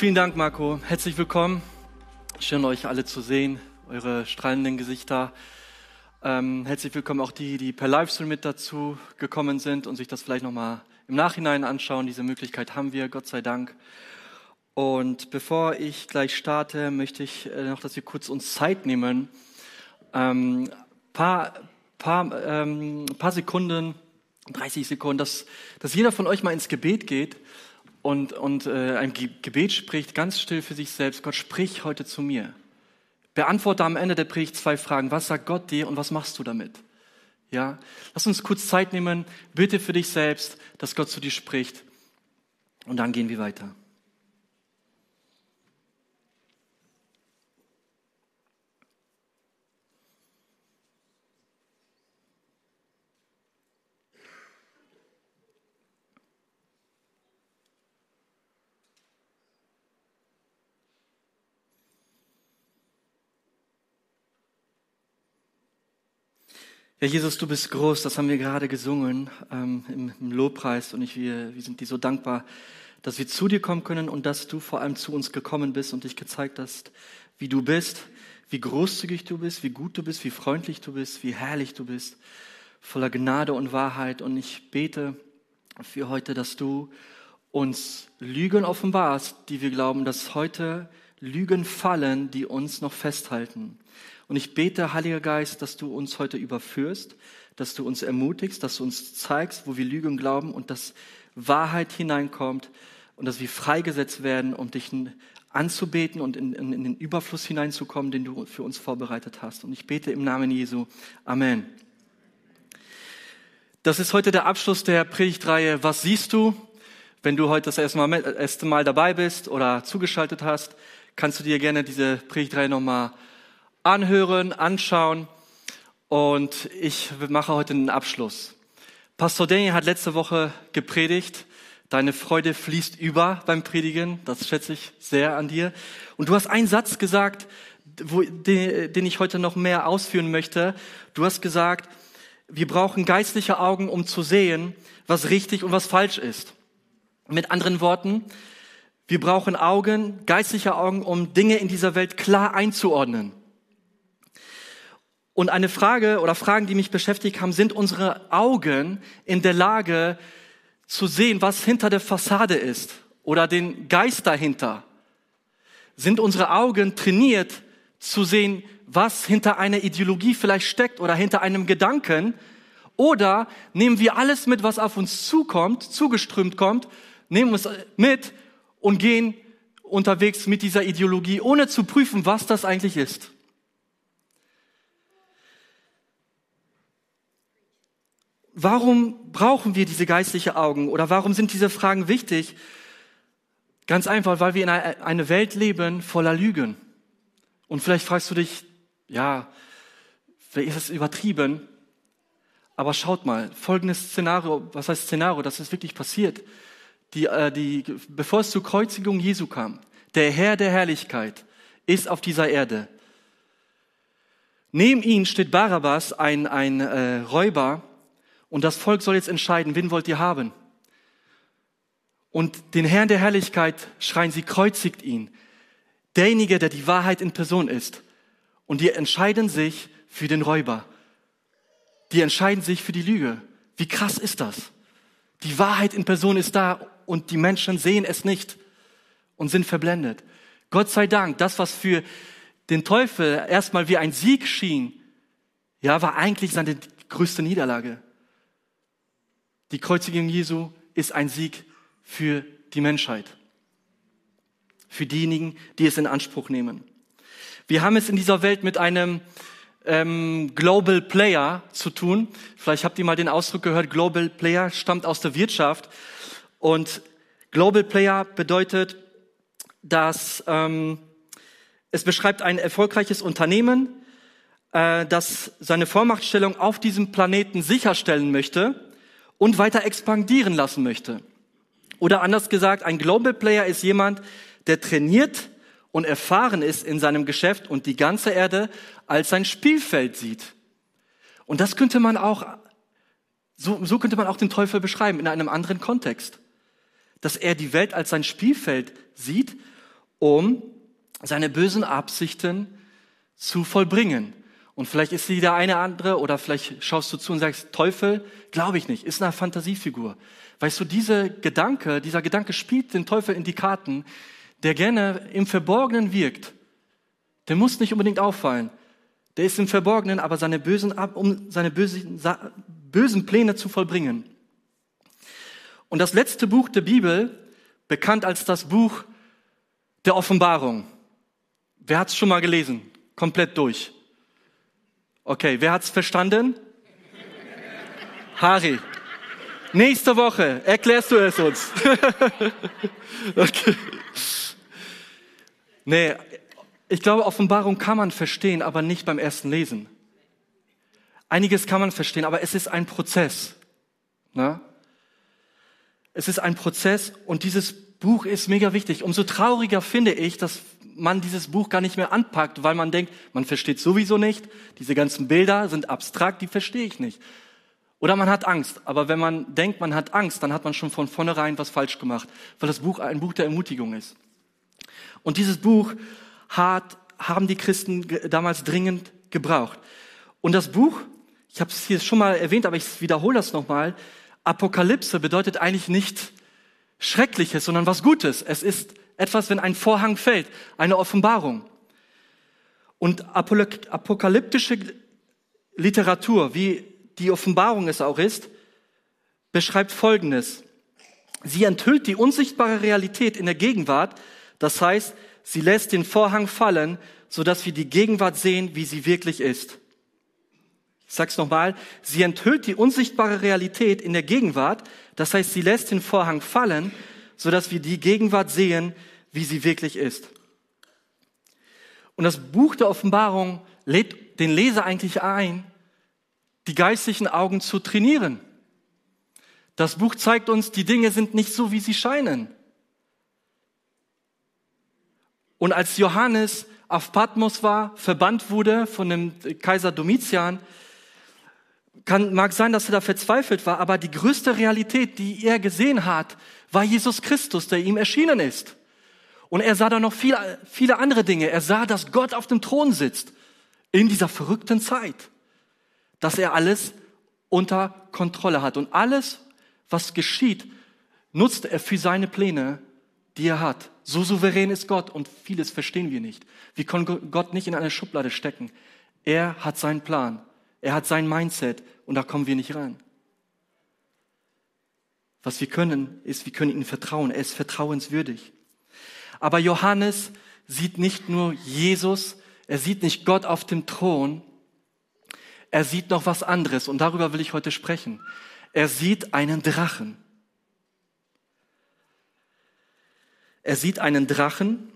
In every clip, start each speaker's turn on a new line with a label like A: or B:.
A: Vielen Dank, Marco. Herzlich willkommen. Schön, euch alle zu sehen, eure strahlenden Gesichter. Ähm, herzlich willkommen auch die, die per Livestream mit dazu gekommen sind und sich das vielleicht nochmal im Nachhinein anschauen. Diese Möglichkeit haben wir, Gott sei Dank. Und bevor ich gleich starte, möchte ich äh, noch, dass wir kurz uns Zeit nehmen, ähm, paar, paar, ähm, paar Sekunden, 30 Sekunden, dass, dass jeder von euch mal ins Gebet geht und, und äh, ein Gebet spricht, ganz still für sich selbst. Gott, sprich heute zu mir. Beantworte am Ende der Predigt zwei Fragen. Was sagt Gott dir und was machst du damit? Ja, lass uns kurz Zeit nehmen. Bitte für dich selbst, dass Gott zu dir spricht. Und dann gehen wir weiter. Ja, Jesus, du bist groß, das haben wir gerade gesungen ähm, im, im, Lobpreis und ich, wir, wir sind dir so dankbar, dass wir zu dir kommen können und dass du vor allem zu uns gekommen bist und dich gezeigt hast, wie du bist, wie großzügig du bist, wie gut du bist, wie freundlich du bist, wie herrlich du bist, voller Gnade und Wahrheit. Und ich bete für heute, dass du uns Lügen offenbarst, die wir glauben, dass heute Lügen fallen, die uns noch festhalten. Und ich bete, Heiliger Geist, dass du uns heute überführst, dass du uns ermutigst, dass du uns zeigst, wo wir Lügen glauben und dass Wahrheit hineinkommt und dass wir freigesetzt werden, um dich anzubeten und in, in, in den Überfluss hineinzukommen, den du für uns vorbereitet hast. Und ich bete im Namen Jesu. Amen. Das ist heute der Abschluss der Predigtreihe. Was siehst du? Wenn du heute das erste Mal, erste Mal dabei bist oder zugeschaltet hast, kannst du dir gerne diese Predigtreihe nochmal anhören, anschauen. Und ich mache heute einen Abschluss. Pastor Daniel hat letzte Woche gepredigt. Deine Freude fließt über beim Predigen. Das schätze ich sehr an dir. Und du hast einen Satz gesagt, wo, den, den ich heute noch mehr ausführen möchte. Du hast gesagt, wir brauchen geistliche Augen, um zu sehen, was richtig und was falsch ist. Mit anderen Worten, wir brauchen Augen, geistliche Augen, um Dinge in dieser Welt klar einzuordnen. Und eine Frage oder Fragen, die mich beschäftigt haben, sind unsere Augen in der Lage zu sehen, was hinter der Fassade ist oder den Geist dahinter? Sind unsere Augen trainiert zu sehen, was hinter einer Ideologie vielleicht steckt oder hinter einem Gedanken? Oder nehmen wir alles mit, was auf uns zukommt, zugeströmt kommt, nehmen es mit und gehen unterwegs mit dieser Ideologie, ohne zu prüfen, was das eigentlich ist? Warum brauchen wir diese geistliche Augen oder warum sind diese Fragen wichtig? Ganz einfach, weil wir in einer Welt leben voller Lügen. Und vielleicht fragst du dich, ja, ist das übertrieben? Aber schaut mal, folgendes Szenario, was heißt Szenario, das ist wirklich passiert. Die, äh, die, bevor es zur Kreuzigung Jesu kam, der Herr der Herrlichkeit ist auf dieser Erde. Neben ihm steht Barabbas, ein, ein äh, Räuber, und das Volk soll jetzt entscheiden, wen wollt ihr haben? Und den Herrn der Herrlichkeit schreien sie, kreuzigt ihn. Derjenige, der die Wahrheit in Person ist. Und die entscheiden sich für den Räuber. Die entscheiden sich für die Lüge. Wie krass ist das? Die Wahrheit in Person ist da und die Menschen sehen es nicht und sind verblendet. Gott sei Dank, das, was für den Teufel erstmal wie ein Sieg schien, ja, war eigentlich seine größte Niederlage. Die Kreuzigung Jesu ist ein Sieg für die Menschheit. Für diejenigen, die es in Anspruch nehmen. Wir haben es in dieser Welt mit einem ähm, Global Player zu tun. Vielleicht habt ihr mal den Ausdruck gehört, Global Player stammt aus der Wirtschaft. Und Global Player bedeutet, dass ähm, es beschreibt ein erfolgreiches Unternehmen, äh, das seine Vormachtstellung auf diesem Planeten sicherstellen möchte und weiter expandieren lassen möchte. Oder anders gesagt, ein Global Player ist jemand, der trainiert und erfahren ist in seinem Geschäft und die ganze Erde als sein Spielfeld sieht. Und das könnte man auch, so, so könnte man auch den Teufel beschreiben in einem anderen Kontext. Dass er die Welt als sein Spielfeld sieht um seine bösen Absichten zu vollbringen. Und vielleicht ist sie der eine andere oder vielleicht schaust du zu und sagst, Teufel, glaube ich nicht, ist eine Fantasiefigur. Weißt du, diese Gedanke, dieser Gedanke spielt den Teufel in die Karten, der gerne im Verborgenen wirkt. Der muss nicht unbedingt auffallen. Der ist im Verborgenen, aber seine bösen, um seine bösen, bösen Pläne zu vollbringen. Und das letzte Buch der Bibel, bekannt als das Buch der Offenbarung. Wer hat es schon mal gelesen? Komplett durch. Okay, wer hat's verstanden? Harry. Nächste Woche erklärst du es uns. okay. Nee, ich glaube, Offenbarung kann man verstehen, aber nicht beim ersten Lesen. Einiges kann man verstehen, aber es ist ein Prozess. Ne? Es ist ein Prozess und dieses Buch ist mega wichtig. Umso trauriger finde ich, dass man dieses Buch gar nicht mehr anpackt, weil man denkt, man versteht sowieso nicht, diese ganzen Bilder sind abstrakt, die verstehe ich nicht. Oder man hat Angst. Aber wenn man denkt, man hat Angst, dann hat man schon von vornherein was falsch gemacht, weil das Buch ein Buch der Ermutigung ist. Und dieses Buch hat, haben die Christen damals dringend gebraucht. Und das Buch, ich habe es hier schon mal erwähnt, aber ich wiederhole das nochmal, Apokalypse bedeutet eigentlich nicht Schreckliches, sondern was Gutes. Es ist etwas, wenn ein Vorhang fällt, eine Offenbarung. Und apokalyptische Literatur, wie die Offenbarung es auch ist, beschreibt Folgendes. Sie enthüllt die unsichtbare Realität in der Gegenwart, das heißt, sie lässt den Vorhang fallen, sodass wir die Gegenwart sehen, wie sie wirklich ist. Ich sag's nochmal, sie enthüllt die unsichtbare Realität in der Gegenwart, das heißt, sie lässt den Vorhang fallen, sodass wir die Gegenwart sehen, wie sie wirklich ist. Und das Buch der Offenbarung lädt den Leser eigentlich ein, die geistlichen Augen zu trainieren. Das Buch zeigt uns, die Dinge sind nicht so, wie sie scheinen. Und als Johannes auf Patmos war, verbannt wurde von dem Kaiser Domitian, kann, mag sein, dass er da verzweifelt war, aber die größte Realität, die er gesehen hat, war Jesus Christus, der ihm erschienen ist. Und er sah da noch viele, viele andere Dinge. Er sah, dass Gott auf dem Thron sitzt in dieser verrückten Zeit, dass er alles unter Kontrolle hat. Und alles, was geschieht, nutzt er für seine Pläne, die er hat. So souverän ist Gott und vieles verstehen wir nicht. Wir können Gott nicht in eine Schublade stecken. Er hat seinen Plan. Er hat sein Mindset und da kommen wir nicht rein. Was wir können, ist, wir können ihm vertrauen. Er ist vertrauenswürdig. Aber Johannes sieht nicht nur Jesus, er sieht nicht Gott auf dem Thron, er sieht noch was anderes und darüber will ich heute sprechen. Er sieht einen Drachen. Er sieht einen Drachen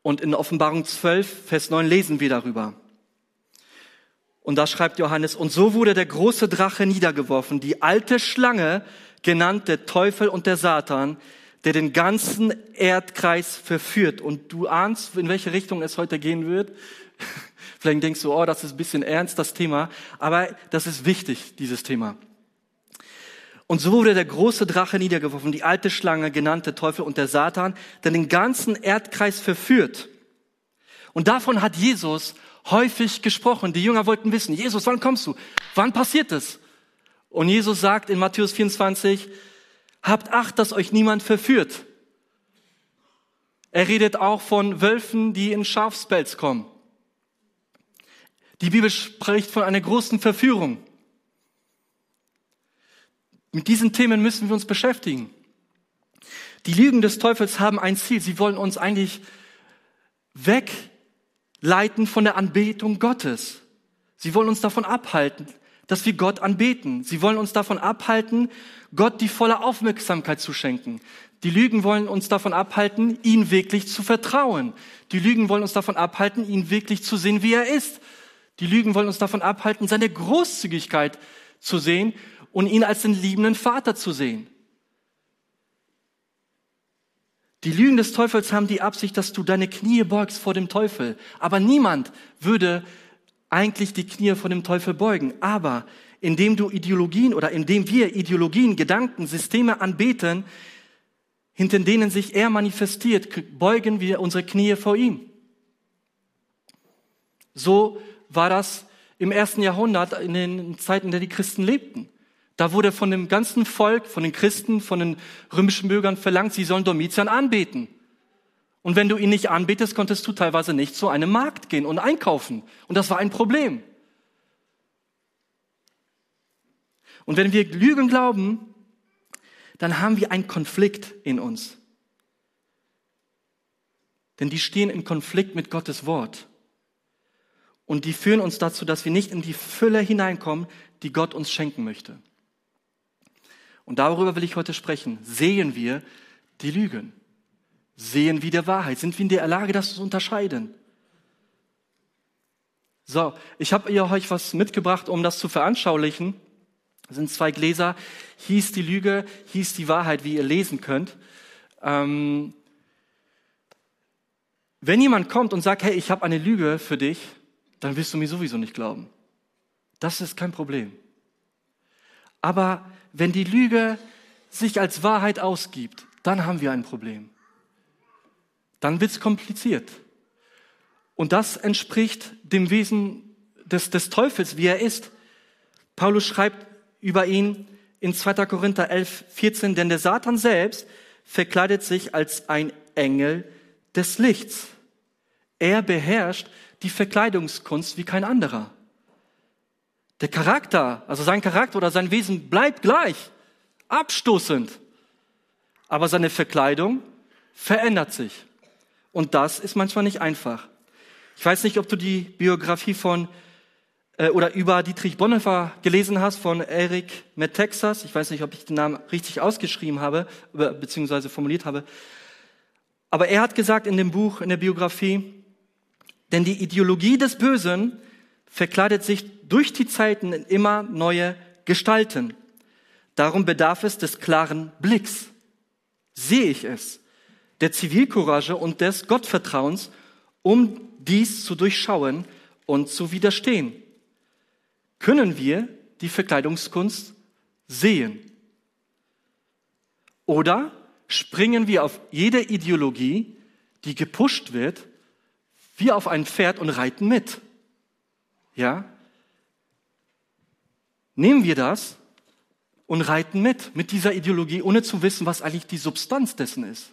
A: und in Offenbarung 12, Vers 9 lesen wir darüber. Und da schreibt Johannes, und so wurde der große Drache niedergeworfen, die alte Schlange, genannt der Teufel und der Satan, der den ganzen Erdkreis verführt. Und du ahnst, in welche Richtung es heute gehen wird. Vielleicht denkst du, oh, das ist ein bisschen ernst, das Thema. Aber das ist wichtig, dieses Thema. Und so wurde der große Drache niedergeworfen, die alte Schlange, genannte Teufel und der Satan, der den ganzen Erdkreis verführt. Und davon hat Jesus häufig gesprochen. Die Jünger wollten wissen, Jesus, wann kommst du? Wann passiert es? Und Jesus sagt in Matthäus 24, Habt Acht, dass euch niemand verführt. Er redet auch von Wölfen, die in Schafspelz kommen. Die Bibel spricht von einer großen Verführung. Mit diesen Themen müssen wir uns beschäftigen. Die Lügen des Teufels haben ein Ziel. Sie wollen uns eigentlich wegleiten von der Anbetung Gottes. Sie wollen uns davon abhalten, dass wir Gott anbeten. Sie wollen uns davon abhalten, Gott die volle Aufmerksamkeit zu schenken. Die Lügen wollen uns davon abhalten, ihn wirklich zu vertrauen. Die Lügen wollen uns davon abhalten, ihn wirklich zu sehen, wie er ist. Die Lügen wollen uns davon abhalten, seine Großzügigkeit zu sehen und ihn als den liebenden Vater zu sehen. Die Lügen des Teufels haben die Absicht, dass du deine Knie beugst vor dem Teufel. Aber niemand würde eigentlich die Knie vor dem Teufel beugen. Aber indem du Ideologien oder indem wir Ideologien, Gedanken, Systeme anbeten, hinter denen sich er manifestiert, beugen wir unsere Knie vor ihm. So war das im ersten Jahrhundert, in den Zeiten, in denen die Christen lebten. Da wurde von dem ganzen Volk, von den Christen, von den römischen Bürgern verlangt, sie sollen Domitian anbeten. Und wenn du ihn nicht anbetest, konntest du teilweise nicht zu einem Markt gehen und einkaufen. Und das war ein Problem. Und wenn wir Lügen glauben, dann haben wir einen Konflikt in uns. Denn die stehen im Konflikt mit Gottes Wort. Und die führen uns dazu, dass wir nicht in die Fülle hineinkommen, die Gott uns schenken möchte. Und darüber will ich heute sprechen. Sehen wir die Lügen? Sehen wir die Wahrheit? Sind wir in der Lage, das zu unterscheiden? So, ich habe euch was mitgebracht, um das zu veranschaulichen. Das sind zwei Gläser. Hieß die Lüge, hieß die Wahrheit, wie ihr lesen könnt. Ähm, wenn jemand kommt und sagt, hey, ich habe eine Lüge für dich, dann wirst du mir sowieso nicht glauben. Das ist kein Problem. Aber wenn die Lüge sich als Wahrheit ausgibt, dann haben wir ein Problem. Dann wird es kompliziert. Und das entspricht dem Wesen des, des Teufels, wie er ist. Paulus schreibt über ihn in 2. Korinther 11, 14, denn der Satan selbst verkleidet sich als ein Engel des Lichts. Er beherrscht die Verkleidungskunst wie kein anderer. Der Charakter, also sein Charakter oder sein Wesen bleibt gleich, abstoßend. Aber seine Verkleidung verändert sich. Und das ist manchmal nicht einfach. Ich weiß nicht, ob du die Biografie von äh, oder über Dietrich Bonhoeffer gelesen hast von Eric Metexas. Ich weiß nicht, ob ich den Namen richtig ausgeschrieben habe, beziehungsweise formuliert habe. Aber er hat gesagt in dem Buch, in der Biografie, denn die Ideologie des Bösen verkleidet sich durch die Zeiten in immer neue Gestalten. Darum bedarf es des klaren Blicks. Sehe ich es, der Zivilcourage und des Gottvertrauens, um dies zu durchschauen und zu widerstehen. Können wir die Verkleidungskunst sehen? Oder springen wir auf jede Ideologie, die gepusht wird, wie auf ein Pferd und reiten mit? Ja? Nehmen wir das und reiten mit, mit dieser Ideologie, ohne zu wissen, was eigentlich die Substanz dessen ist.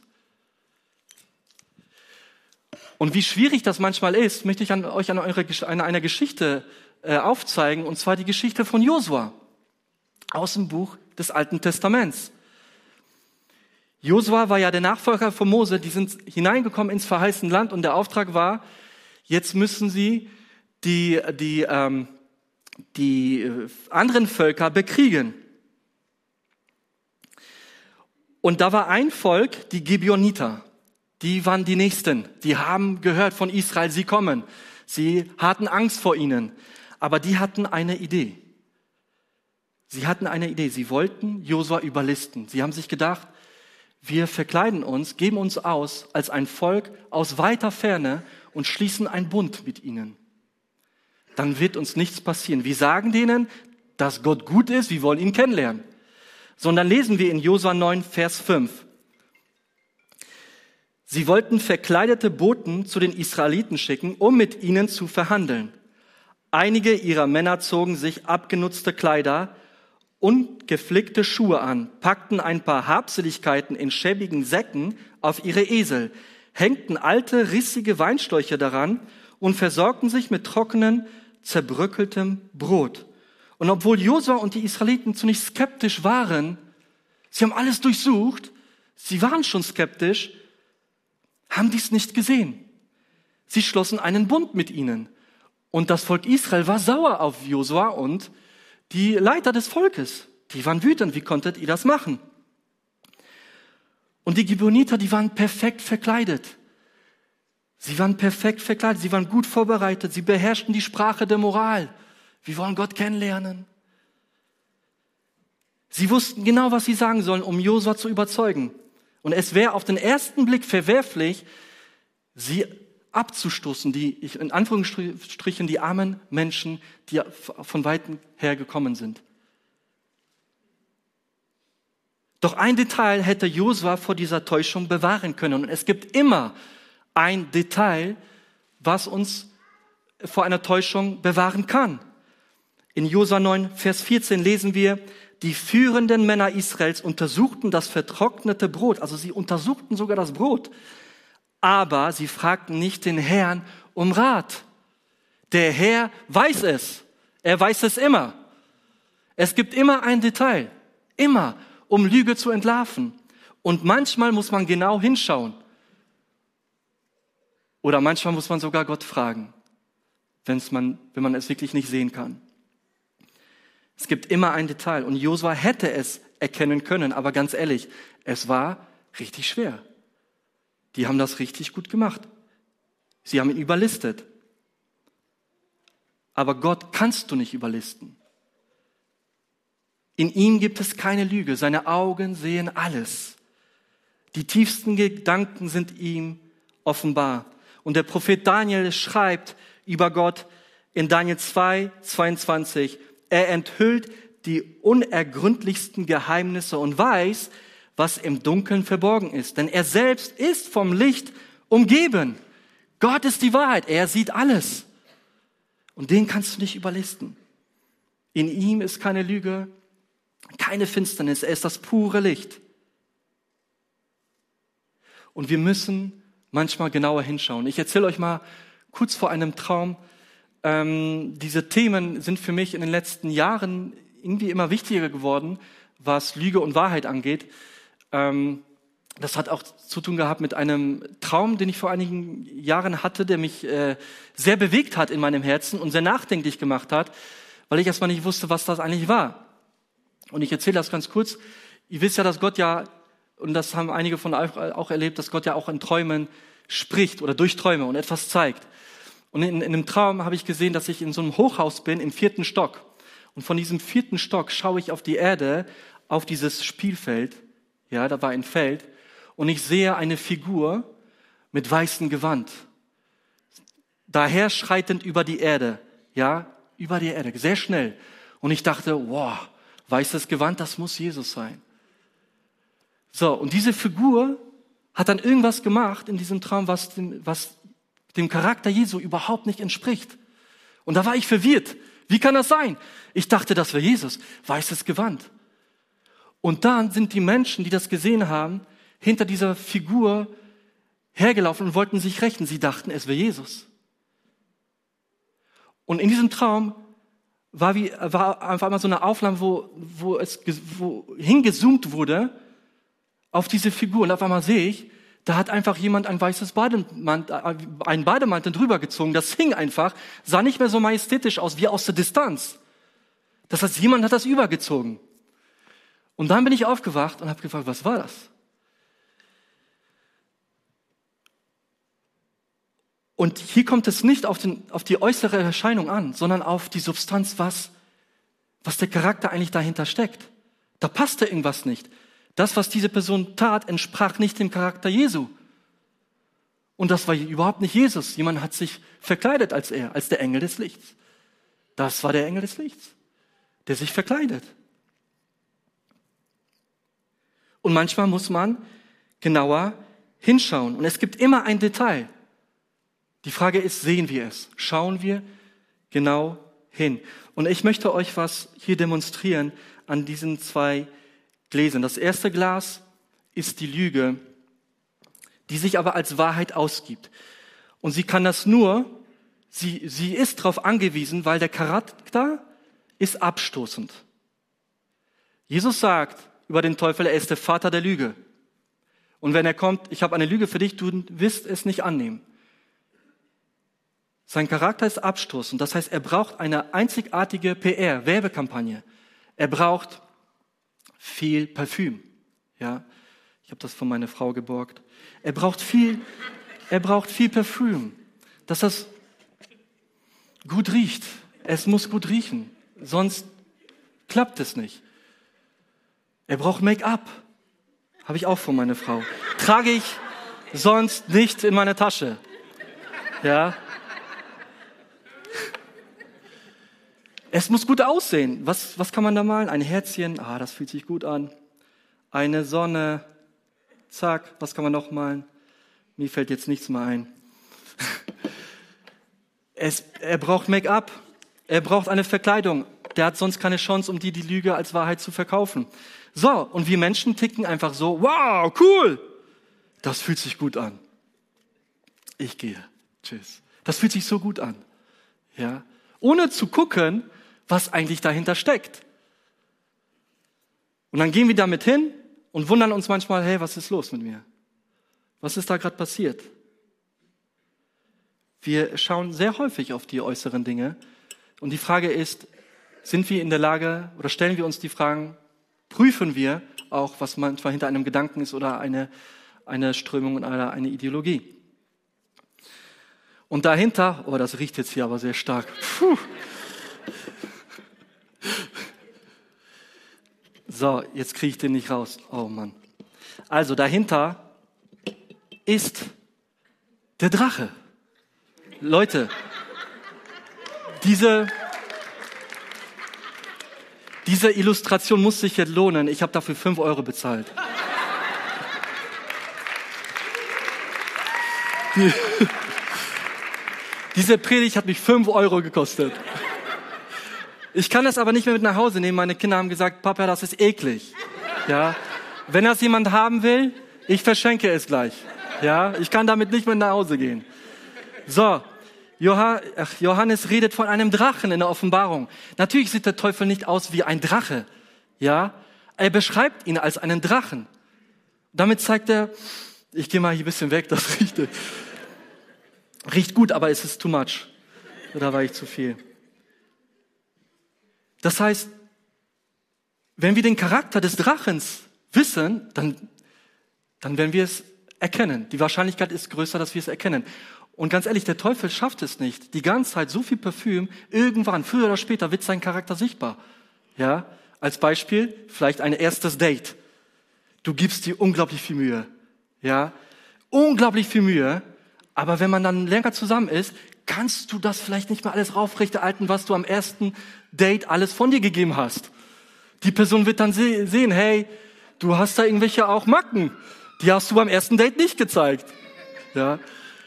A: Und wie schwierig das manchmal ist, möchte ich an euch an, eure, an einer Geschichte äh, aufzeigen, und zwar die Geschichte von Josua aus dem Buch des Alten Testaments. Josua war ja der Nachfolger von Mose, die sind hineingekommen ins verheißene Land und der Auftrag war, jetzt müssen sie die, die, ähm, die äh, anderen Völker bekriegen. Und da war ein Volk, die Gibeoniter. Die waren die Nächsten. Die haben gehört von Israel, sie kommen. Sie hatten Angst vor ihnen. Aber die hatten eine Idee. Sie hatten eine Idee. Sie wollten Josua überlisten. Sie haben sich gedacht, wir verkleiden uns, geben uns aus als ein Volk aus weiter Ferne und schließen einen Bund mit ihnen dann wird uns nichts passieren. Wir sagen denen, dass Gott gut ist, wir wollen ihn kennenlernen. Sondern lesen wir in Josua 9, Vers 5. Sie wollten verkleidete Boten zu den Israeliten schicken, um mit ihnen zu verhandeln. Einige ihrer Männer zogen sich abgenutzte Kleider und geflickte Schuhe an, packten ein paar Habseligkeiten in schäbigen Säcken auf ihre Esel, hängten alte, rissige Weinschläuche daran und versorgten sich mit trockenen zerbröckeltem Brot. Und obwohl Josua und die Israeliten zunächst skeptisch waren, sie haben alles durchsucht, sie waren schon skeptisch, haben dies nicht gesehen. Sie schlossen einen Bund mit ihnen. Und das Volk Israel war sauer auf Josua und die Leiter des Volkes. Die waren wütend. Wie konntet ihr das machen? Und die Gibeoniter, die waren perfekt verkleidet. Sie waren perfekt verkleidet, sie waren gut vorbereitet, sie beherrschten die Sprache der Moral. Wir wollen Gott kennenlernen. Sie wussten genau, was sie sagen sollen, um Josua zu überzeugen. Und es wäre auf den ersten Blick verwerflich, sie abzustoßen, die, in Anführungsstrichen, die armen Menschen, die von weitem her gekommen sind. Doch ein Detail hätte Josua vor dieser Täuschung bewahren können. Und es gibt immer ein Detail, was uns vor einer Täuschung bewahren kann. In Josua 9, Vers 14 lesen wir, die führenden Männer Israels untersuchten das vertrocknete Brot, also sie untersuchten sogar das Brot, aber sie fragten nicht den Herrn um Rat. Der Herr weiß es. Er weiß es immer. Es gibt immer ein Detail. Immer, um Lüge zu entlarven. Und manchmal muss man genau hinschauen. Oder manchmal muss man sogar Gott fragen, wenn's man, wenn man es wirklich nicht sehen kann. Es gibt immer ein Detail. Und Josua hätte es erkennen können, aber ganz ehrlich, es war richtig schwer. Die haben das richtig gut gemacht. Sie haben ihn überlistet. Aber Gott kannst du nicht überlisten. In ihm gibt es keine Lüge. Seine Augen sehen alles. Die tiefsten Gedanken sind ihm offenbar. Und der Prophet Daniel schreibt über Gott in Daniel 2, 22, er enthüllt die unergründlichsten Geheimnisse und weiß, was im Dunkeln verborgen ist. Denn er selbst ist vom Licht umgeben. Gott ist die Wahrheit. Er sieht alles. Und den kannst du nicht überlisten. In ihm ist keine Lüge, keine Finsternis. Er ist das pure Licht. Und wir müssen manchmal genauer hinschauen. Ich erzähle euch mal kurz vor einem Traum. Ähm, diese Themen sind für mich in den letzten Jahren irgendwie immer wichtiger geworden, was Lüge und Wahrheit angeht. Ähm, das hat auch zu tun gehabt mit einem Traum, den ich vor einigen Jahren hatte, der mich äh, sehr bewegt hat in meinem Herzen und sehr nachdenklich gemacht hat, weil ich erstmal nicht wusste, was das eigentlich war. Und ich erzähle das ganz kurz. Ihr wisst ja, dass Gott ja, und das haben einige von euch auch erlebt, dass Gott ja auch in Träumen spricht oder durch Träume und etwas zeigt. Und in, in einem Traum habe ich gesehen, dass ich in so einem Hochhaus bin, im vierten Stock. Und von diesem vierten Stock schaue ich auf die Erde, auf dieses Spielfeld. Ja, da war ein Feld. Und ich sehe eine Figur mit weißem Gewand. Daher schreitend über die Erde. Ja, über die Erde. Sehr schnell. Und ich dachte, wow, weißes Gewand, das muss Jesus sein. So, und diese Figur hat dann irgendwas gemacht in diesem Traum, was dem, was dem Charakter Jesu überhaupt nicht entspricht. Und da war ich verwirrt. Wie kann das sein? Ich dachte, das wäre Jesus. Weißes Gewand. Und dann sind die Menschen, die das gesehen haben, hinter dieser Figur hergelaufen und wollten sich rächen. Sie dachten, es wäre Jesus. Und in diesem Traum war, wie, war einfach mal so eine Aufnahme, wo, wo es wo hingezoomt wurde auf diese Figur. Und auf einmal sehe ich, da hat einfach jemand ein weißes Bademantel, äh, einen Bademantel drüber gezogen. Das hing einfach, sah nicht mehr so majestätisch aus wie aus der Distanz. Das heißt, jemand hat das übergezogen. Und dann bin ich aufgewacht und habe gefragt, was war das? Und hier kommt es nicht auf, den, auf die äußere Erscheinung an, sondern auf die Substanz, was, was der Charakter eigentlich dahinter steckt. Da passte irgendwas nicht. Das, was diese Person tat, entsprach nicht dem Charakter Jesu. Und das war überhaupt nicht Jesus. Jemand hat sich verkleidet als er, als der Engel des Lichts. Das war der Engel des Lichts, der sich verkleidet. Und manchmal muss man genauer hinschauen. Und es gibt immer ein Detail. Die Frage ist, sehen wir es? Schauen wir genau hin? Und ich möchte euch was hier demonstrieren an diesen zwei Gläsern. Das erste Glas ist die Lüge, die sich aber als Wahrheit ausgibt. Und sie kann das nur, sie, sie ist darauf angewiesen, weil der Charakter ist abstoßend. Jesus sagt über den Teufel, er ist der Vater der Lüge. Und wenn er kommt, ich habe eine Lüge für dich, du wirst es nicht annehmen. Sein Charakter ist abstoßend. Das heißt, er braucht eine einzigartige PR, Werbekampagne. Er braucht viel Parfüm. Ja, ich habe das von meiner Frau geborgt. Er braucht viel, er braucht viel Parfüm, dass das gut riecht. Es muss gut riechen, sonst klappt es nicht. Er braucht Make-up, habe ich auch von meiner Frau. Trage ich sonst nicht in meiner Tasche. Ja, Es muss gut aussehen. Was, was kann man da malen? Ein Herzchen, ah, das fühlt sich gut an. eine Sonne. Zack, was kann man noch malen? Mir fällt jetzt nichts mehr ein. Es, er braucht Make-up. Er braucht eine Verkleidung. Der hat sonst keine Chance, um die die Lüge als Wahrheit zu verkaufen. So, und wir Menschen ticken einfach so, wow, cool. Das fühlt sich gut an. Ich gehe. Tschüss. Das fühlt sich so gut an. Ja. Ohne zu gucken, was eigentlich dahinter steckt. Und dann gehen wir damit hin und wundern uns manchmal, hey, was ist los mit mir? Was ist da gerade passiert? Wir schauen sehr häufig auf die äußeren Dinge. Und die Frage ist, sind wir in der Lage oder stellen wir uns die Fragen, prüfen wir auch, was manchmal hinter einem Gedanken ist oder eine, eine Strömung oder eine Ideologie. Und dahinter, oh, das riecht jetzt hier aber sehr stark. Puh. So, jetzt kriege ich den nicht raus. Oh Mann. Also dahinter ist der Drache. Leute, diese, diese Illustration muss sich jetzt lohnen. Ich habe dafür fünf Euro bezahlt. Die, diese Predigt hat mich fünf Euro gekostet. Ich kann das aber nicht mehr mit nach Hause nehmen. Meine Kinder haben gesagt, Papa, das ist eklig. Ja. Wenn das jemand haben will, ich verschenke es gleich. Ja. Ich kann damit nicht mehr nach Hause gehen. So. Johannes redet von einem Drachen in der Offenbarung. Natürlich sieht der Teufel nicht aus wie ein Drache. Ja. Er beschreibt ihn als einen Drachen. Damit zeigt er, ich gehe mal hier ein bisschen weg, das riecht, riecht gut, aber es ist too much. Da war ich zu viel. Das heißt, wenn wir den Charakter des Drachens wissen, dann, dann werden wir es erkennen. Die Wahrscheinlichkeit ist größer, dass wir es erkennen. Und ganz ehrlich, der Teufel schafft es nicht. Die ganze Zeit so viel Parfüm, irgendwann, früher oder später, wird sein Charakter sichtbar. Ja, als Beispiel, vielleicht ein erstes Date. Du gibst dir unglaublich viel Mühe. Ja, unglaublich viel Mühe. Aber wenn man dann länger zusammen ist, kannst du das vielleicht nicht mehr alles aufrechterhalten, was du am ersten Date alles von dir gegeben hast. Die Person wird dann sehen, hey, du hast da irgendwelche auch Macken. Die hast du beim ersten Date nicht gezeigt. Ja,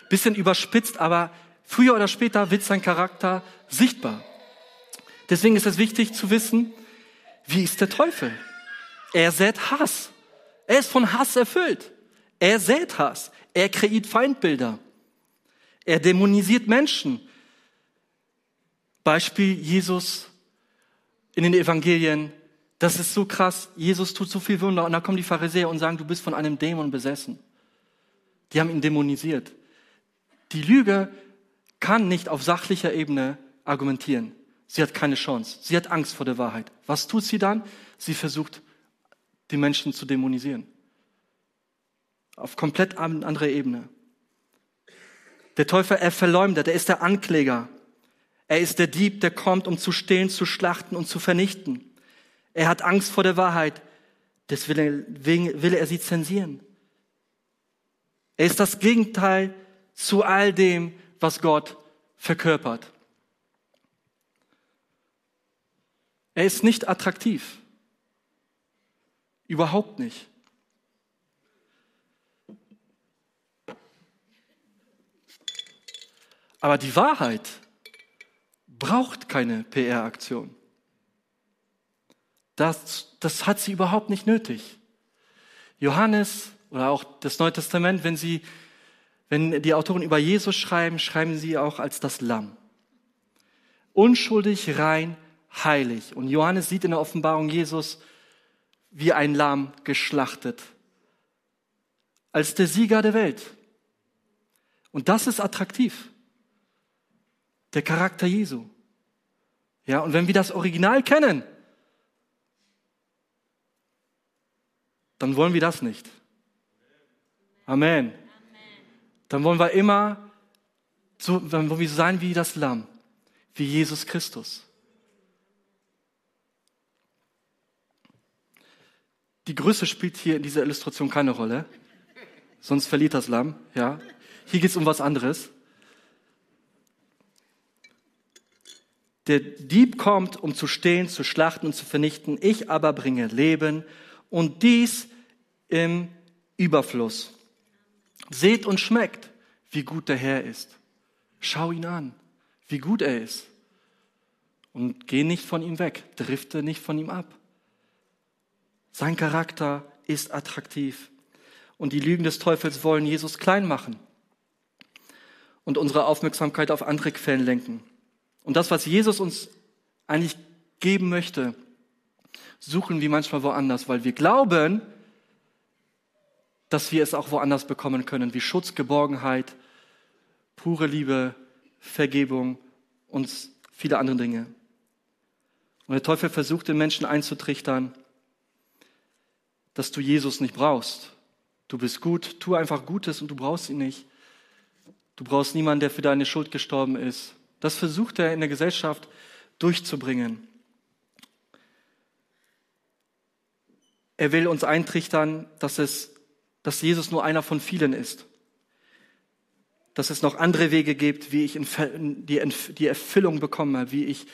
A: bisschen überspitzt, aber früher oder später wird sein Charakter sichtbar. Deswegen ist es wichtig zu wissen, wie ist der Teufel? Er sät Hass. Er ist von Hass erfüllt. Er sät Hass. Er kreiert Feindbilder. Er dämonisiert Menschen. Beispiel Jesus in den Evangelien. Das ist so krass. Jesus tut so viel Wunder und dann kommen die Pharisäer und sagen, du bist von einem Dämon besessen. Die haben ihn dämonisiert. Die Lüge kann nicht auf sachlicher Ebene argumentieren. Sie hat keine Chance. Sie hat Angst vor der Wahrheit. Was tut sie dann? Sie versucht, die Menschen zu dämonisieren. Auf komplett andere Ebene. Der Teufel, er verleumdet, er ist der Ankläger. Er ist der Dieb, der kommt, um zu stehlen, zu schlachten und zu vernichten. Er hat Angst vor der Wahrheit, deswegen will er sie zensieren. Er ist das Gegenteil zu all dem, was Gott verkörpert. Er ist nicht attraktiv. Überhaupt nicht. Aber die Wahrheit braucht keine PR-Aktion. Das, das hat sie überhaupt nicht nötig. Johannes oder auch das Neue Testament, wenn sie, wenn die Autoren über Jesus schreiben, schreiben sie auch als das Lamm. Unschuldig, rein, heilig. Und Johannes sieht in der Offenbarung Jesus wie ein Lamm geschlachtet. Als der Sieger der Welt. Und das ist attraktiv. Der Charakter Jesu. Ja, und wenn wir das Original kennen, dann wollen wir das nicht. Amen. Dann wollen wir immer so, dann wollen wir sein wie das Lamm, wie Jesus Christus. Die Größe spielt hier in dieser Illustration keine Rolle, sonst verliert das Lamm. Ja, hier geht es um was anderes. Der Dieb kommt, um zu stehlen, zu schlachten und zu vernichten. Ich aber bringe Leben und dies im Überfluss. Seht und schmeckt, wie gut der Herr ist. Schau ihn an, wie gut er ist. Und geh nicht von ihm weg, drifte nicht von ihm ab. Sein Charakter ist attraktiv. Und die Lügen des Teufels wollen Jesus klein machen und unsere Aufmerksamkeit auf andere Quellen lenken. Und das, was Jesus uns eigentlich geben möchte, suchen wir manchmal woanders, weil wir glauben, dass wir es auch woanders bekommen können, wie Schutz, Geborgenheit, pure Liebe, Vergebung und viele andere Dinge. Und der Teufel versucht den Menschen einzutrichtern, dass du Jesus nicht brauchst. Du bist gut, tu einfach Gutes und du brauchst ihn nicht. Du brauchst niemanden, der für deine Schuld gestorben ist. Das versucht er in der Gesellschaft durchzubringen. Er will uns eintrichtern, dass, es, dass Jesus nur einer von vielen ist. Dass es noch andere Wege gibt, wie ich die Erfüllung bekomme, wie ich,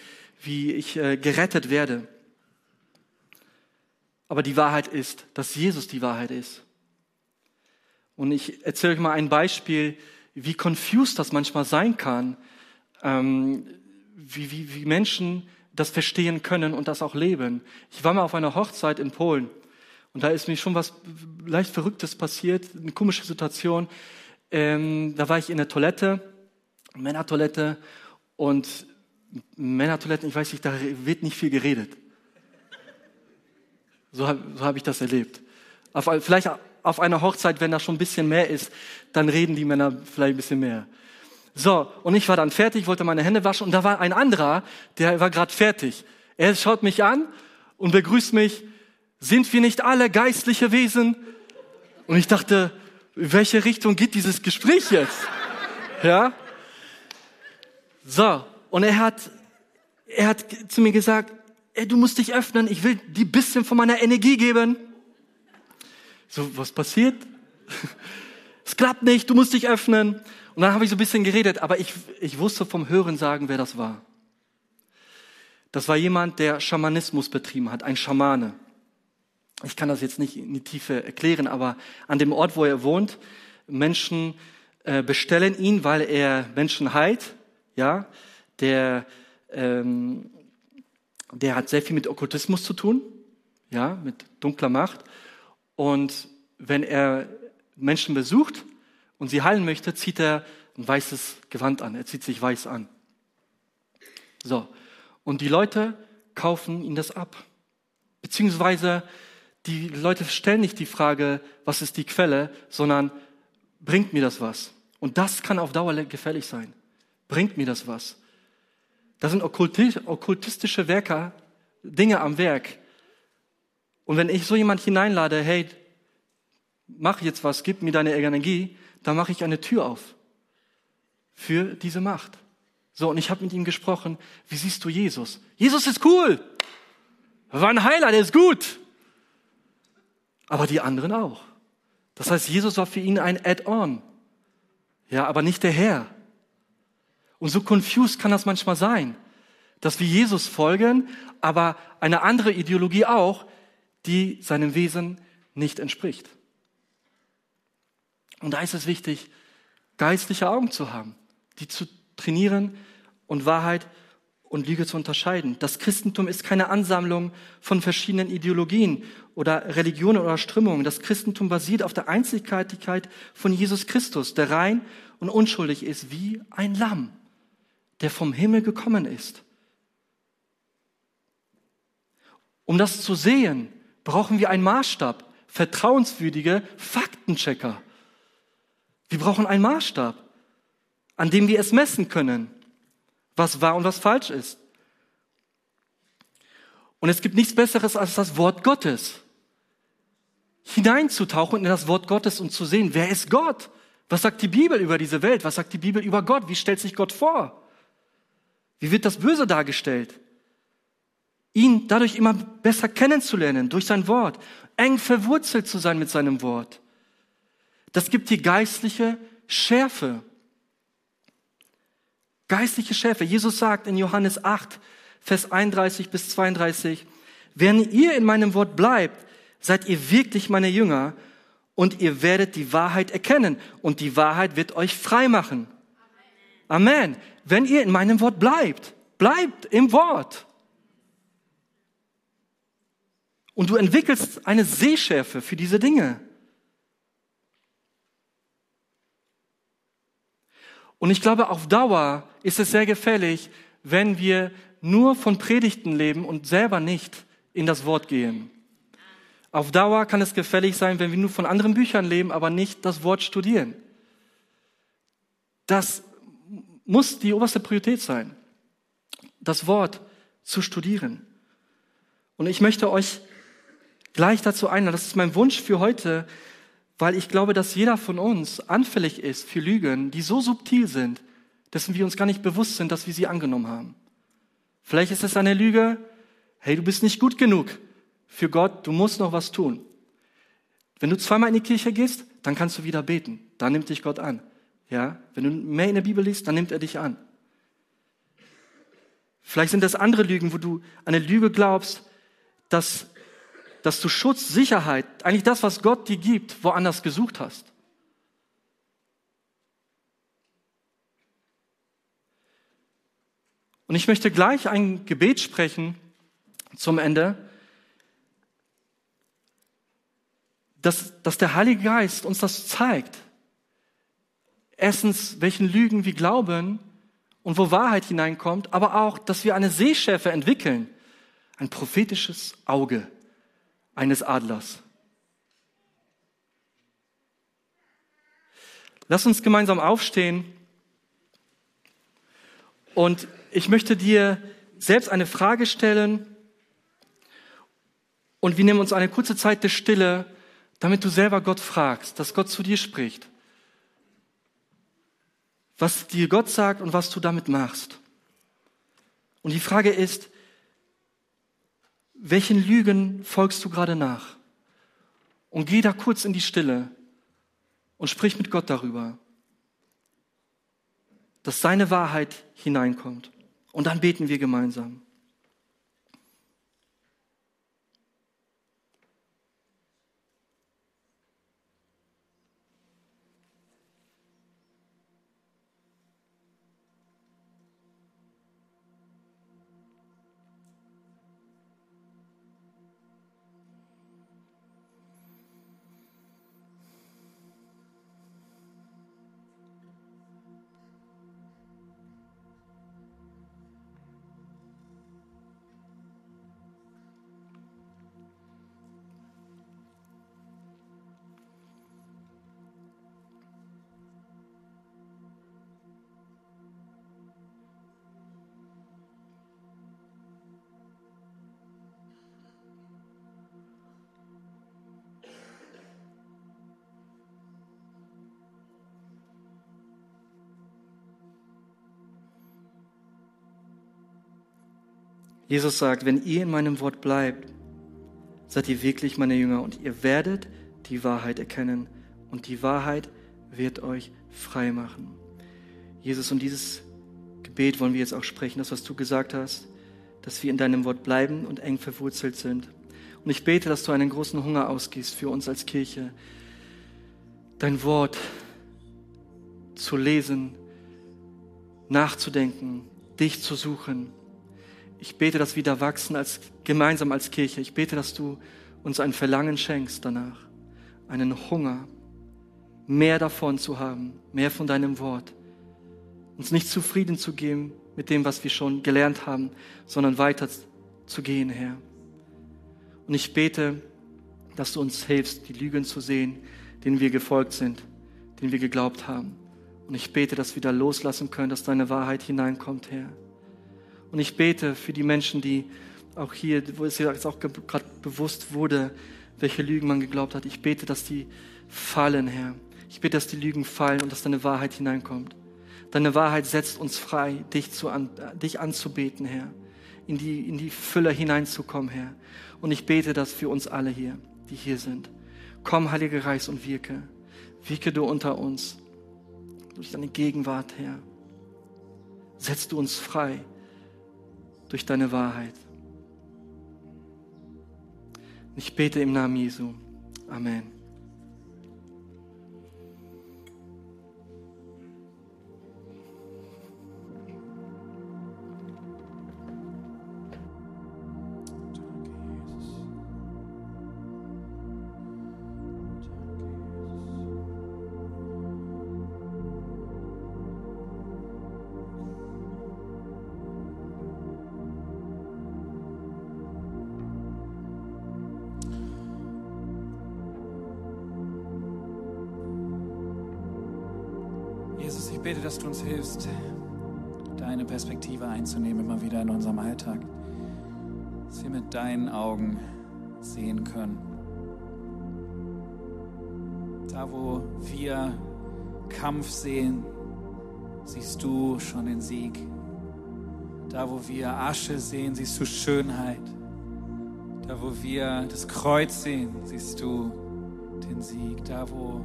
A: wie ich äh, gerettet werde. Aber die Wahrheit ist, dass Jesus die Wahrheit ist. Und ich erzähle euch mal ein Beispiel, wie confused das manchmal sein kann, ähm, wie, wie, wie Menschen das verstehen können und das auch leben. Ich war mal auf einer Hochzeit in Polen und da ist mir schon was leicht Verrücktes passiert, eine komische Situation. Ähm, da war ich in der Toilette, Männertoilette und Männertoiletten, ich weiß nicht, da wird nicht viel geredet. So habe so hab ich das erlebt. Auf, vielleicht auf einer Hochzeit, wenn da schon ein bisschen mehr ist, dann reden die Männer vielleicht ein bisschen mehr. So, und ich war dann fertig, wollte meine Hände waschen und da war ein anderer, der war gerade fertig. Er schaut mich an und begrüßt mich sind wir nicht alle geistliche Wesen? Und ich dachte, in welche Richtung geht dieses Gespräch jetzt? Ja? So, und er hat, er hat zu mir gesagt, ey, du musst dich öffnen, ich will dir bisschen von meiner Energie geben. So, was passiert? Es klappt nicht, du musst dich öffnen. Und dann habe ich so ein bisschen geredet, aber ich, ich wusste vom Hören sagen, wer das war. Das war jemand, der Schamanismus betrieben hat, ein Schamane ich kann das jetzt nicht in die Tiefe erklären, aber an dem Ort, wo er wohnt, Menschen äh, bestellen ihn, weil er Menschen heilt, ja, der, ähm, der hat sehr viel mit Okkultismus zu tun, ja, mit dunkler Macht. Und wenn er Menschen besucht und sie heilen möchte, zieht er ein weißes Gewand an. Er zieht sich weiß an. So. Und die Leute kaufen ihn das ab. Beziehungsweise die Leute stellen nicht die Frage, was ist die Quelle, sondern bringt mir das was? Und das kann auf Dauer gefährlich sein. Bringt mir das was? Da sind okkultistische Werker, Dinge am Werk. Und wenn ich so jemand hineinlade, hey, mach jetzt was, gib mir deine Energie, dann mache ich eine Tür auf für diese Macht. So, und ich habe mit ihm gesprochen, wie siehst du Jesus? Jesus ist cool. War ein Heiler, der ist gut aber die anderen auch. Das heißt, Jesus war für ihn ein Add-on. Ja, aber nicht der Herr. Und so confused kann das manchmal sein, dass wir Jesus folgen, aber eine andere Ideologie auch, die seinem Wesen nicht entspricht. Und da ist es wichtig, geistliche Augen zu haben, die zu trainieren und Wahrheit und Lüge zu unterscheiden. Das Christentum ist keine Ansammlung von verschiedenen Ideologien oder Religionen oder Strömungen. Das Christentum basiert auf der Einzigartigkeit von Jesus Christus, der rein und unschuldig ist wie ein Lamm, der vom Himmel gekommen ist. Um das zu sehen, brauchen wir einen Maßstab, vertrauenswürdige Faktenchecker. Wir brauchen einen Maßstab, an dem wir es messen können was wahr und was falsch ist. Und es gibt nichts Besseres als das Wort Gottes. Hineinzutauchen in das Wort Gottes und zu sehen, wer ist Gott? Was sagt die Bibel über diese Welt? Was sagt die Bibel über Gott? Wie stellt sich Gott vor? Wie wird das Böse dargestellt? Ihn dadurch immer besser kennenzulernen, durch sein Wort, eng verwurzelt zu sein mit seinem Wort. Das gibt die geistliche Schärfe. Geistliche Schärfe. Jesus sagt in Johannes 8, Vers 31 bis 32, wenn ihr in meinem Wort bleibt, seid ihr wirklich meine Jünger und ihr werdet die Wahrheit erkennen und die Wahrheit wird euch frei machen. Amen. Wenn ihr in meinem Wort bleibt, bleibt im Wort. Und du entwickelst eine Sehschärfe für diese Dinge. Und ich glaube, auf Dauer ist es sehr gefährlich, wenn wir nur von Predigten leben und selber nicht in das Wort gehen. Auf Dauer kann es gefährlich sein, wenn wir nur von anderen Büchern leben, aber nicht das Wort studieren. Das muss die oberste Priorität sein, das Wort zu studieren. Und ich möchte euch gleich dazu einladen, das ist mein Wunsch für heute, weil ich glaube, dass jeder von uns anfällig ist für Lügen, die so subtil sind, dass wir uns gar nicht bewusst sind, dass wir sie angenommen haben. Vielleicht ist es eine Lüge, hey, du bist nicht gut genug für Gott, du musst noch was tun. Wenn du zweimal in die Kirche gehst, dann kannst du wieder beten. Dann nimmt dich Gott an. Ja, wenn du mehr in der Bibel liest, dann nimmt er dich an. Vielleicht sind das andere Lügen, wo du eine Lüge glaubst, dass, dass du Schutz, Sicherheit, eigentlich das, was Gott dir gibt, woanders gesucht hast. Und ich möchte gleich ein Gebet sprechen zum Ende, dass, dass der Heilige Geist uns das zeigt. Erstens, welchen Lügen wir glauben und wo Wahrheit hineinkommt, aber auch, dass wir eine Sehschärfe entwickeln, ein prophetisches Auge eines Adlers. Lass uns gemeinsam aufstehen und ich möchte dir selbst eine Frage stellen und wir nehmen uns eine kurze Zeit der Stille, damit du selber Gott fragst, dass Gott zu dir spricht was dir Gott sagt und was du damit machst. Und die Frage ist, welchen Lügen folgst du gerade nach? Und geh da kurz in die Stille und sprich mit Gott darüber, dass seine Wahrheit hineinkommt. Und dann beten wir gemeinsam. Jesus sagt, wenn ihr in meinem Wort bleibt, seid ihr wirklich meine Jünger und ihr werdet die Wahrheit erkennen und die Wahrheit wird euch frei machen. Jesus, und dieses Gebet wollen wir jetzt auch sprechen, das, was du gesagt hast, dass wir in deinem Wort bleiben und eng verwurzelt sind. Und ich bete, dass du einen großen Hunger ausgehst für uns als Kirche, dein Wort zu lesen, nachzudenken, dich zu suchen ich bete, dass wir da wachsen als, gemeinsam als Kirche. Ich bete, dass du uns ein Verlangen schenkst danach, einen Hunger, mehr davon zu haben, mehr von deinem Wort. Uns nicht zufrieden zu geben mit dem, was wir schon gelernt haben, sondern weiter zu gehen, Herr. Und ich bete, dass du uns hilfst, die Lügen zu sehen, denen wir gefolgt sind, denen wir geglaubt haben. Und ich bete, dass wir da loslassen können, dass deine Wahrheit hineinkommt, Herr. Und ich bete für die Menschen, die auch hier, wo es jetzt auch gerade bewusst wurde, welche Lügen man geglaubt hat. Ich bete, dass die fallen, Herr. Ich bete, dass die Lügen fallen und dass deine Wahrheit hineinkommt. Deine Wahrheit setzt uns frei, dich, zu an, dich anzubeten, Herr. In die, in die Fülle hineinzukommen, Herr. Und ich bete das für uns alle hier, die hier sind. Komm, Heiliger Geist, und wirke. Wirke du unter uns. Durch deine Gegenwart, Herr. Setzt du uns frei durch deine Wahrheit. Ich bete im Namen Jesu. Amen.
B: Deinen Augen sehen können. Da, wo wir Kampf sehen, siehst du schon den Sieg. Da, wo wir Asche sehen, siehst du Schönheit. Da, wo wir das Kreuz sehen, siehst du den Sieg. Da, wo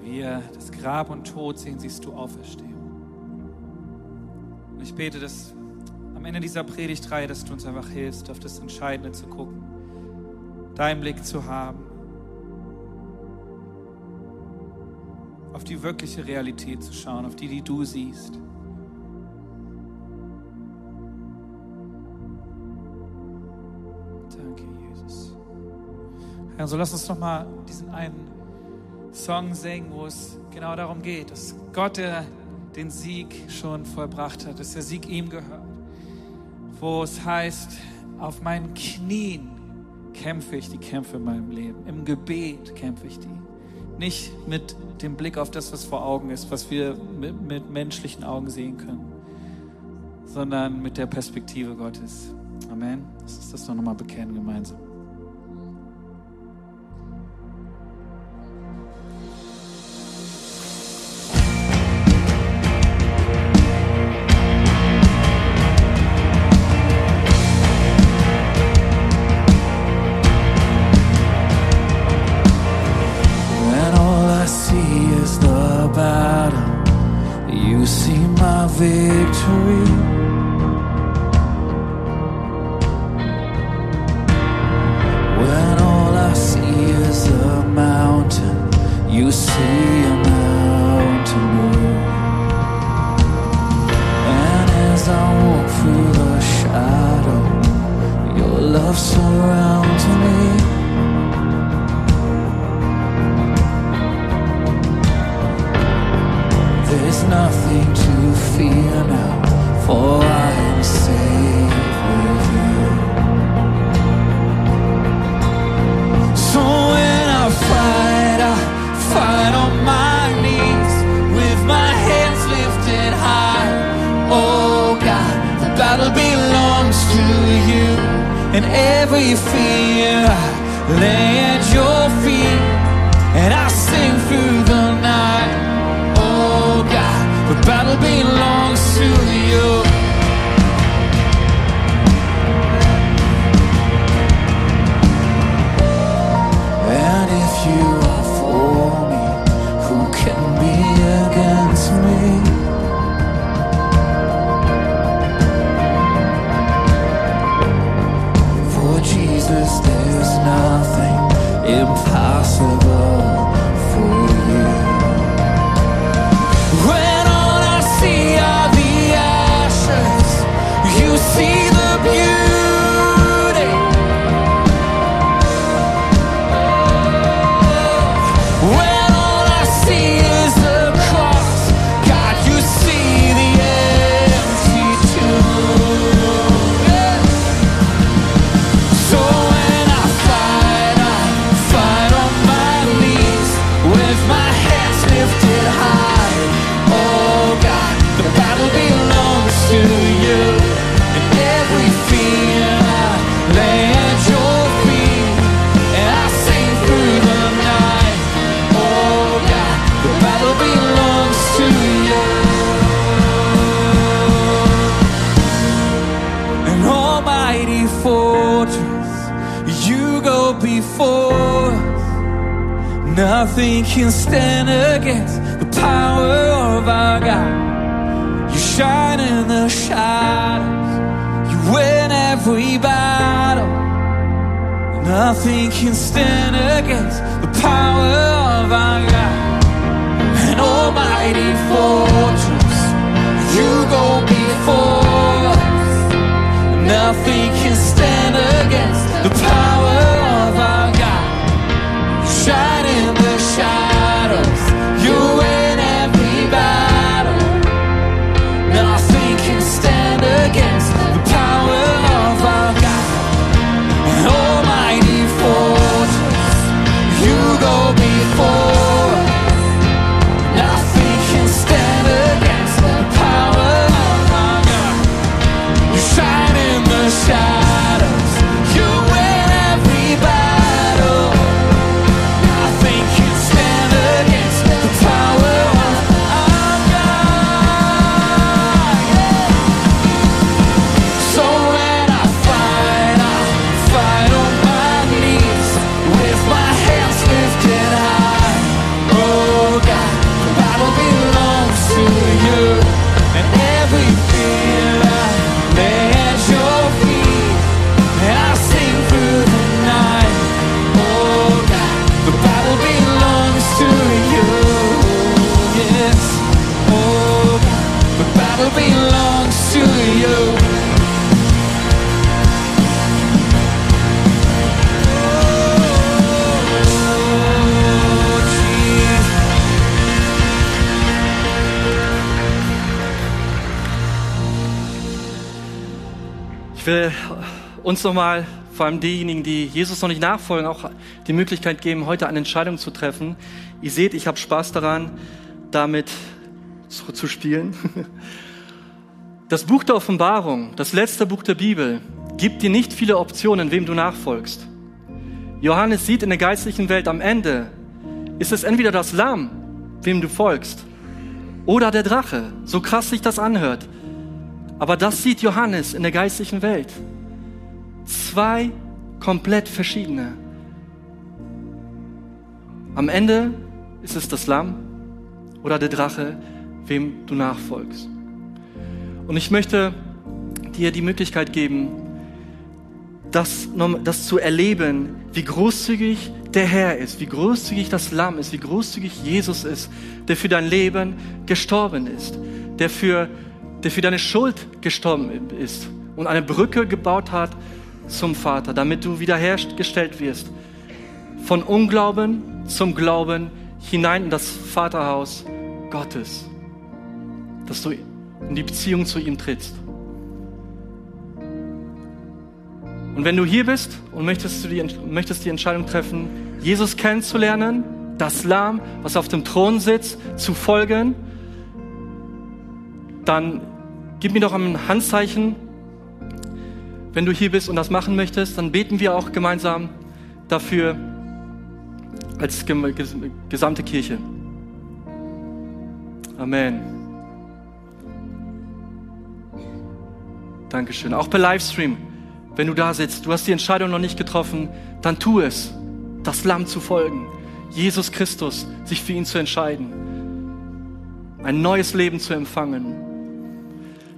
B: wir das Grab und Tod sehen, siehst du Auferstehung. Und ich bete, dass Ende dieser Predigtreihe, dass du uns einfach hilfst, auf das Entscheidende zu gucken, deinen Blick zu haben, auf die wirkliche Realität zu schauen, auf die, die du siehst. Danke, Jesus. Herr, so lass uns noch mal diesen einen Song singen, wo es genau darum geht, dass Gott der den Sieg schon vollbracht hat, dass der Sieg ihm gehört. Wo es heißt, auf meinen Knien kämpfe ich die Kämpfe in meinem Leben. Im Gebet kämpfe ich die. Nicht mit dem Blick auf das, was vor Augen ist, was wir mit, mit menschlichen Augen sehen können, sondern mit der Perspektive Gottes. Amen. Lass uns das doch nochmal bekennen gemeinsam. You Nothing can stand against the power of our God. You shine in the shadows, you win every battle. Nothing can stand against the power of our God. An almighty fortress, you go before us. Nothing can stand against the power
A: Ich will uns nochmal, vor allem diejenigen, die Jesus noch nicht nachfolgen, auch die Möglichkeit geben, heute eine Entscheidung zu treffen. Ihr seht, ich habe Spaß daran, damit zu, zu spielen. Das Buch der Offenbarung, das letzte Buch der Bibel, gibt dir nicht viele Optionen, wem du nachfolgst. Johannes sieht in der geistlichen Welt am Ende, ist es entweder das Lamm, wem du folgst, oder der Drache, so krass sich das anhört. Aber das sieht Johannes in der geistlichen Welt. Zwei komplett verschiedene. Am Ende ist es das Lamm oder der Drache, wem du nachfolgst. Und ich möchte dir die Möglichkeit geben, das, das zu erleben, wie großzügig der Herr ist, wie großzügig das Lamm ist, wie großzügig Jesus ist, der für dein Leben gestorben ist, der für, der für deine Schuld gestorben ist und eine Brücke gebaut hat zum Vater, damit du wiederhergestellt wirst. Von Unglauben zum Glauben hinein in das Vaterhaus Gottes, dass du in die Beziehung zu ihm trittst. Und wenn du hier bist und möchtest, du die, möchtest die Entscheidung treffen, Jesus kennenzulernen, das Lamm, was auf dem Thron sitzt, zu folgen, dann gib mir doch ein Handzeichen. Wenn du hier bist und das machen möchtest, dann beten wir auch gemeinsam dafür als gesamte Kirche. Amen. Dankeschön. Auch per Livestream, wenn du da sitzt, du hast die Entscheidung noch nicht getroffen, dann tu es, das Lamm zu folgen, Jesus Christus, sich für ihn zu entscheiden, ein neues Leben zu empfangen.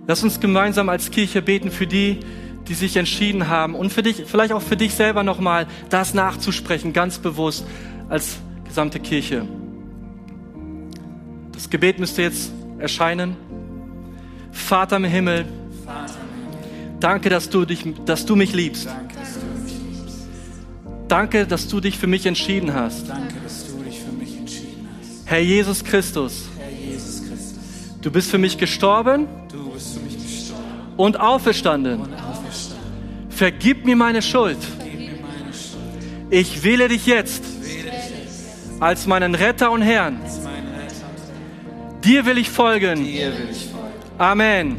A: Lass uns gemeinsam als Kirche beten für die, die sich entschieden haben und für dich, vielleicht auch für dich selber nochmal, das nachzusprechen, ganz bewusst als gesamte Kirche. Das Gebet müsste jetzt erscheinen. Vater im Himmel, danke, dass du, dich, dass du mich liebst.
B: Danke, dass du
A: dich für mich entschieden hast.
B: Danke, mich entschieden hast.
A: Herr Jesus Christus,
B: Herr Jesus Christus,
A: du bist für mich gestorben und auferstanden. Vergib mir meine Schuld. Ich wähle dich jetzt als meinen Retter und Herrn.
B: Dir will ich folgen.
A: Amen.